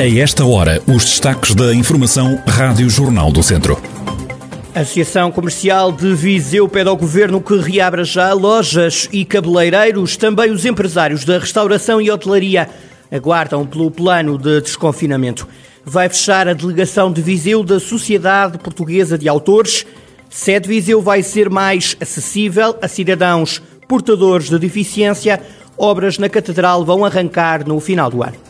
A esta hora, os destaques da Informação Rádio Jornal do Centro. A Associação Comercial de Viseu pede ao Governo que reabra já lojas e cabeleireiros. Também os empresários da restauração e hotelaria aguardam pelo plano de desconfinamento. Vai fechar a delegação de Viseu da Sociedade Portuguesa de Autores. Sede Viseu vai ser mais acessível a cidadãos portadores de deficiência. Obras na Catedral vão arrancar no final do ano.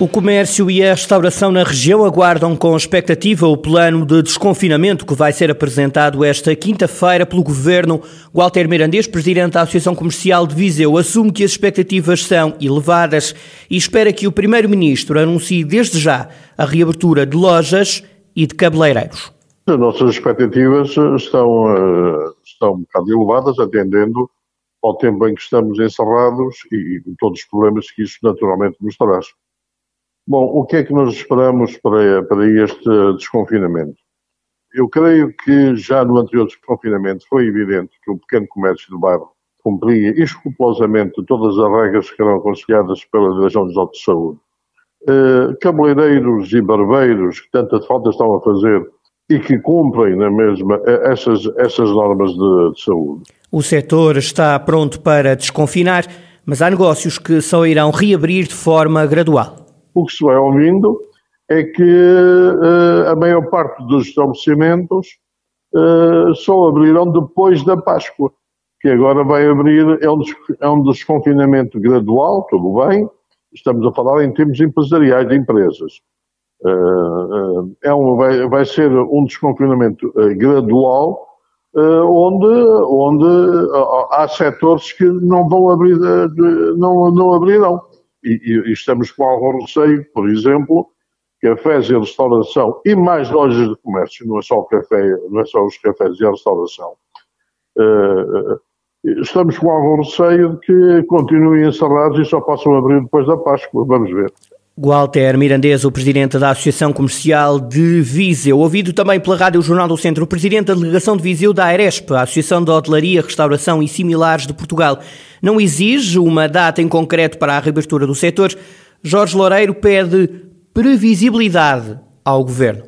O comércio e a restauração na região aguardam com expectativa o plano de desconfinamento que vai ser apresentado esta quinta-feira pelo Governo. Walter Mirandês, presidente da Associação Comercial de Viseu, assume que as expectativas são elevadas e espera que o Primeiro-Ministro anuncie desde já a reabertura de lojas e de cabeleireiros. As nossas expectativas estão, eh, estão um bocado elevadas, atendendo ao tempo em que estamos encerrados e todos os problemas que isso naturalmente nos traz. Bom, o que é que nós esperamos para, para este desconfinamento? Eu creio que já no anterior desconfinamento foi evidente que o pequeno comércio do bairro cumpria escrupulosamente todas as regras que eram aconselhadas pela Direção-Geral de Saúde. Uh, cabeleireiros e barbeiros que tanta falta estão a fazer e que cumprem na mesma eh, essas, essas normas de, de saúde. O setor está pronto para desconfinar, mas há negócios que só irão reabrir de forma gradual o que se vai ouvindo é que uh, a maior parte dos estabelecimentos uh, só abrirão depois da Páscoa, que agora vai abrir, é um, é um desconfinamento gradual, tudo bem, estamos a falar em termos empresariais de empresas. Uh, é um, vai, vai, ser um desconfinamento gradual, onde, onde há setores que não vão abrir, não, não abrirão e, e, estamos com algum receio, por exemplo, cafés e restauração e mais lojas de comércio, não é só o café, não é só os cafés e a restauração. Uh, estamos com algum receio de que continuem encerrados e só possam abrir depois da Páscoa. Vamos ver. Walter Mirandês, o presidente da Associação Comercial de Viseu. Ouvido também pela Rádio Jornal do Centro, o presidente da delegação de Viseu da AERESP, a Associação de Hotelaria, Restauração e Similares de Portugal. Não exige uma data em concreto para a reabertura do setor. Jorge Loureiro pede previsibilidade ao governo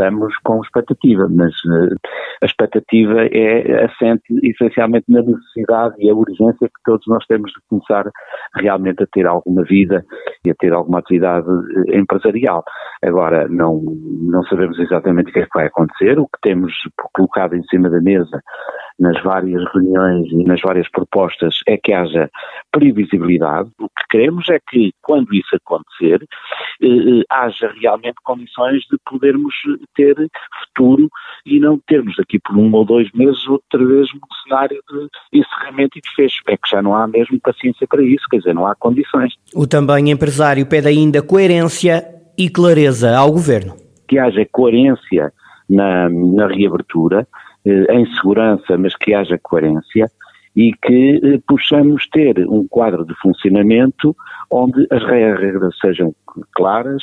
estamos com expectativa, mas uh, a expectativa é assente essencialmente na necessidade e a urgência que todos nós temos de começar realmente a ter alguma vida e a ter alguma atividade eh, empresarial. Agora, não, não sabemos exatamente o que é que vai acontecer, o que temos colocado em cima da mesa nas várias reuniões e nas várias propostas é que haja previsibilidade. O que queremos é que, quando isso acontecer, eh, eh haja realmente condições de podermos ter futuro e não termos aqui por um ou dois meses outra vez um cenário de encerramento e de fecho. É que já não há mesmo paciência para isso, quer dizer, não há condições. O também empresário pede ainda coerência e clareza ao governo. Que haja coerência na, na reabertura, eh, em segurança, mas que haja coerência e que eh, possamos ter um quadro de funcionamento onde as regras sejam claras,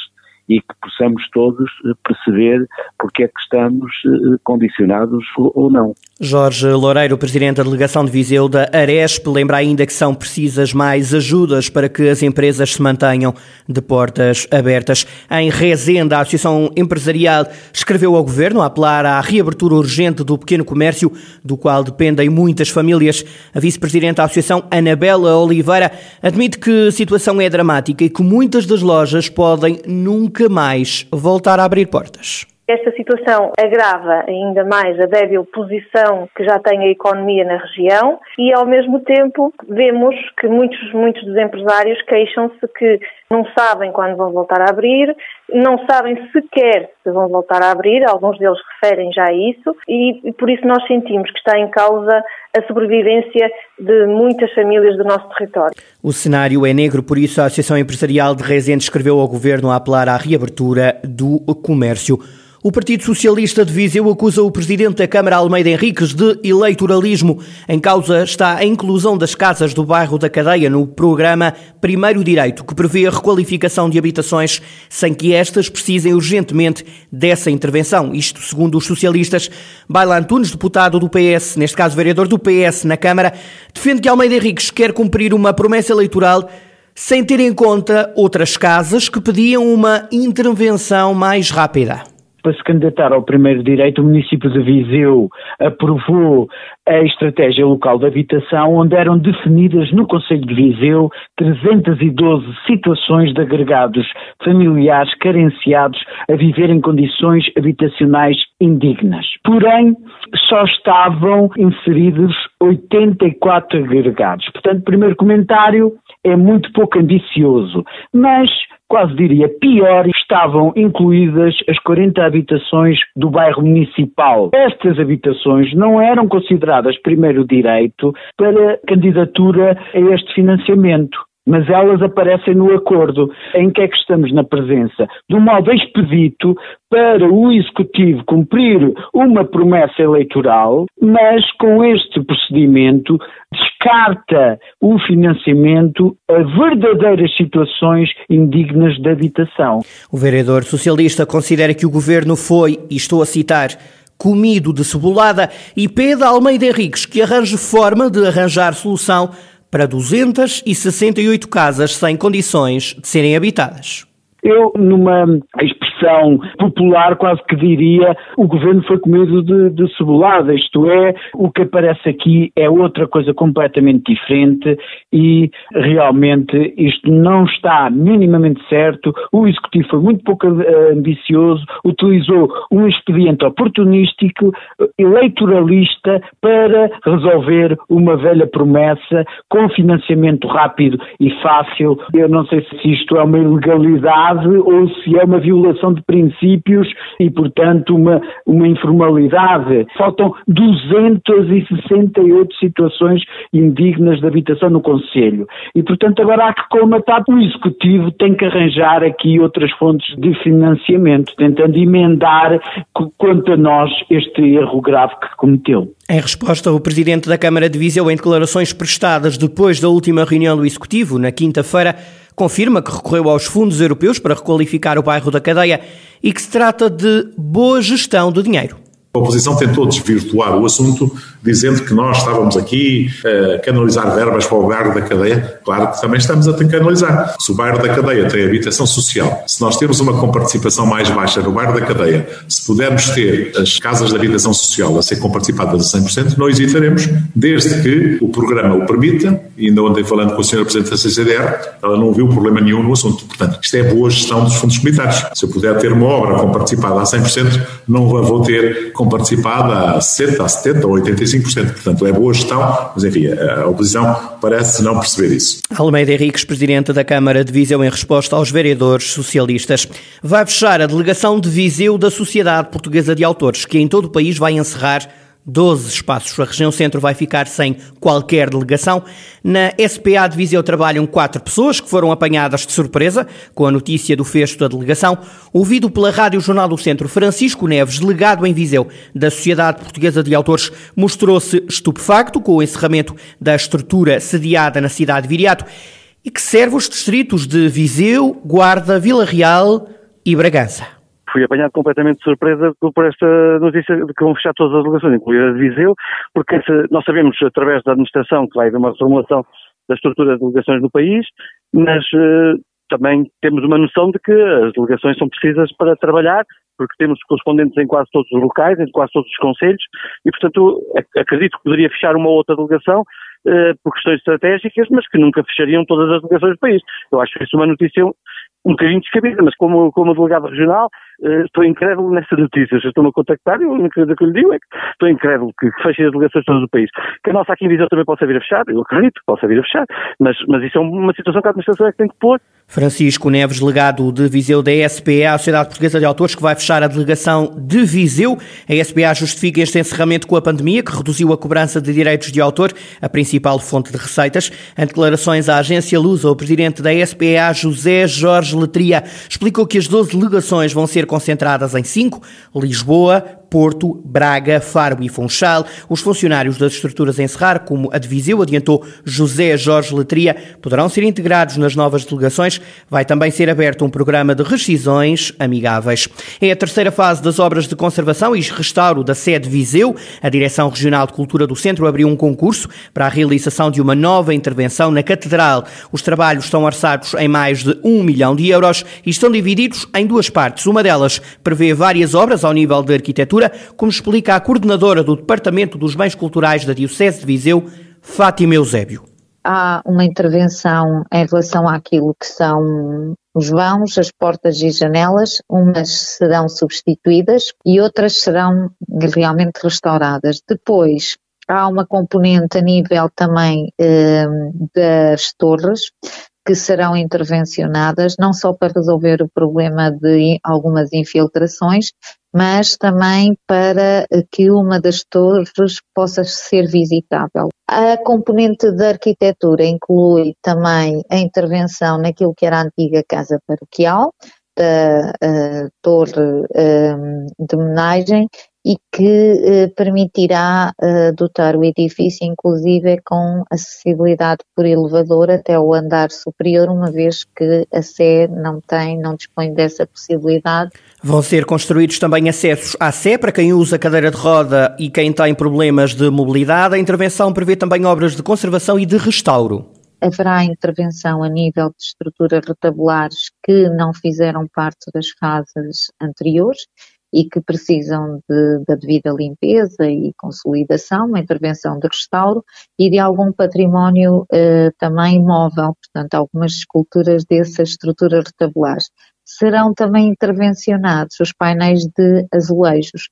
e que possamos todos eh, perceber porque é que estamos eh, condicionados ou não. Jorge Loureiro, presidente da delegação de Viseu da Aresp, lembra ainda que são precisas mais ajudas para que as empresas se mantenham de portas abertas. Em Rezenda, a Associação Empresarial escreveu ao Governo a apelar à reabertura urgente do pequeno comércio, do qual dependem muitas famílias. A vice-presidente da Associação, Anabela Oliveira, admite que a situação é dramática e que muitas das lojas podem nunca nunca mais voltar a abrir portas. Esta situação agrava ainda mais a débil posição que já tem a economia na região e, ao mesmo tempo, vemos que muitos, muitos dos empresários queixam-se que não sabem quando vão voltar a abrir, não sabem sequer se vão voltar a abrir, alguns deles referem já a isso, e por isso nós sentimos que está em causa a sobrevivência de muitas famílias do nosso território. O cenário é negro, por isso a Associação Empresarial de Resende escreveu ao Governo a apelar à reabertura do comércio. O Partido Socialista de Viseu acusa o presidente da Câmara Almeida Henriques de eleitoralismo. Em causa está a inclusão das casas do bairro da Cadeia no programa Primeiro Direito, que prevê a requalificação de habitações sem que estas precisem urgentemente dessa intervenção. Isto segundo os socialistas. Baila Antunes, deputado do PS, neste caso vereador do PS na Câmara, defende que Almeida Henriques quer cumprir uma promessa eleitoral sem ter em conta outras casas que pediam uma intervenção mais rápida para se candidatar ao primeiro direito, o município de Viseu aprovou a estratégia local de habitação, onde eram definidas no Conselho de Viseu 312 situações de agregados familiares carenciados a viver em condições habitacionais indignas. Porém, só estavam inseridos 84 agregados. Portanto, primeiro comentário é muito pouco ambicioso, mas quase diria pior, estavam incluídas as 40 habitações do bairro municipal. Estas habitações não eram consideradas primeiro direito para candidatura a este financiamento mas elas aparecem no acordo. Em que é que estamos na presença? Do modo expedito para o Executivo cumprir uma promessa eleitoral, mas com este procedimento descarta o financiamento a verdadeiras situações indignas de habitação. O vereador socialista considera que o governo foi, e estou a citar, comido de cebolada e pede a Almeida Henriques que arranje forma de arranjar solução para 268 casas sem condições de serem habitadas. Eu, numa expressão popular, quase que diria o governo foi comido de, de cebolada, isto é, o que aparece aqui é outra coisa completamente diferente e realmente isto não está minimamente certo. O Executivo foi muito pouco uh, ambicioso, utilizou um expediente oportunístico, eleitoralista, para resolver uma velha promessa com financiamento rápido e fácil. Eu não sei se isto é uma ilegalidade ou se é uma violação violação de princípios e, portanto, uma, uma informalidade. Faltam 268 situações indignas de habitação no Conselho. E, portanto, agora há que colmatar. O Executivo tem que arranjar aqui outras fontes de financiamento, tentando emendar, quanto a nós, este erro grave que cometeu. Em resposta, o Presidente da Câmara de Viseu, em declarações prestadas depois da última reunião do Executivo, na quinta-feira, confirma que recorreu aos fundos europeus para requalificar o bairro da Cadeia e que se trata de boa gestão do dinheiro. A oposição tentou desvirtuar o assunto, dizendo que nós estávamos aqui a canalizar verbas para o bairro da cadeia. Claro que também estamos a canalizar. Se o bairro da cadeia tem habitação social, se nós temos uma comparticipação mais baixa no bairro da cadeia, se pudermos ter as casas de habitação social a ser comparticipadas a 100%, não hesitaremos, desde que o programa o permita, ainda ontem falando com a senhora Presidente da CCDR, ela não viu problema nenhum no assunto. Portanto, isto é boa gestão dos fundos comunitários. Se eu puder ter uma obra comparticipada a 100%, não vou ter participada a 60%, a 70% ou 85%. Portanto, é boa gestão, mas enfim, a oposição parece não perceber isso. Almeida Henriques, Presidente da Câmara de Viseu, em resposta aos vereadores socialistas, vai fechar a delegação de Viseu da Sociedade Portuguesa de Autores, que em todo o país vai encerrar 12 espaços. A região centro vai ficar sem qualquer delegação. Na SPA de Viseu trabalham quatro pessoas que foram apanhadas de surpresa com a notícia do fecho da delegação. Ouvido pela Rádio Jornal do Centro, Francisco Neves, delegado em Viseu da Sociedade Portuguesa de Autores, mostrou-se estupefacto com o encerramento da estrutura sediada na cidade de Viriato e que serve os distritos de Viseu, Guarda, Vila Real e Bragança fui apanhado completamente de surpresa por esta notícia de que vão fechar todas as delegações, incluindo a de Viseu, porque nós sabemos, através da administração, que vai haver uma reformulação da estrutura de delegações no país, mas uh, também temos uma noção de que as delegações são precisas para trabalhar, porque temos correspondentes em quase todos os locais, em quase todos os conselhos, e portanto acredito que poderia fechar uma outra delegação uh, por questões estratégicas, mas que nunca fechariam todas as delegações do país. Eu acho isso uma notícia um bocadinho descabida, mas como, como delegado regional, uh, estou incrédulo nessas notícias. Estou-me a contactar e a única coisa que eu lhe digo é que estou incrédulo que fechem as delegações todas do país. Que a nossa aqui em Viseu também possa vir a fechar, eu acredito que possa vir a fechar, mas, mas isso é uma situação que a administração é que tem que pôr. Francisco Neves, delegado de Viseu da SPA, a Sociedade Portuguesa de Autores, que vai fechar a delegação de Viseu. A SPA justifica este encerramento com a pandemia, que reduziu a cobrança de direitos de autor, a principal fonte de receitas. Em declarações à agência Lusa, o presidente da SPA, José Jorge Letria, explicou que as 12 delegações vão ser concentradas em cinco: Lisboa, Porto, Braga, Faro e Funchal. Os funcionários das estruturas a encerrar, como a de Viseu, adiantou José Jorge Letria, poderão ser integrados nas novas delegações. Vai também ser aberto um programa de rescisões amigáveis. É a terceira fase das obras de conservação e restauro da sede Viseu. A Direção Regional de Cultura do Centro abriu um concurso para a realização de uma nova intervenção na Catedral. Os trabalhos estão orçados em mais de um milhão de euros e estão divididos em duas partes. Uma delas prevê várias obras ao nível de arquitetura, como explica a coordenadora do Departamento dos Bens Culturais da Diocese de Viseu, Fátima Eusébio. Há uma intervenção em relação àquilo que são os vãos, as portas e janelas, umas serão substituídas e outras serão realmente restauradas. Depois, há uma componente a nível também eh, das torres, que serão intervencionadas não só para resolver o problema de algumas infiltrações, mas também para que uma das torres possa ser visitável. A componente da arquitetura inclui também a intervenção naquilo que era a antiga casa paroquial, da uh, torre uh, de homenagem e que eh, permitirá eh, dotar o edifício, inclusive, com acessibilidade por elevador até o andar superior, uma vez que a Sé não tem, não dispõe dessa possibilidade. Vão ser construídos também acessos à Sé para quem usa cadeira de roda e quem tem problemas de mobilidade. A intervenção prevê também obras de conservação e de restauro haverá intervenção a nível de estruturas retabulares que não fizeram parte das fases anteriores e que precisam de, da devida limpeza e consolidação, uma intervenção de restauro e de algum património eh, também móvel, portanto, algumas esculturas dessas estruturas retabulares. Serão também intervencionados os painéis de azulejos,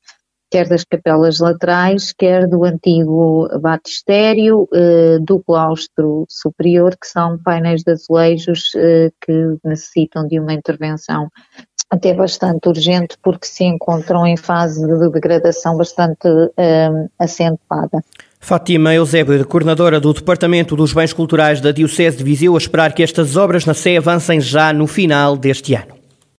quer das capelas laterais, quer do antigo batistério, eh, do claustro superior, que são painéis de azulejos eh, que necessitam de uma intervenção até bastante urgente porque se encontram em fase de degradação bastante um, acentuada. Fátima Eusébio, coordenadora do Departamento dos Bens Culturais da Diocese de Viseu, a esperar que estas obras na Sé avancem já no final deste ano.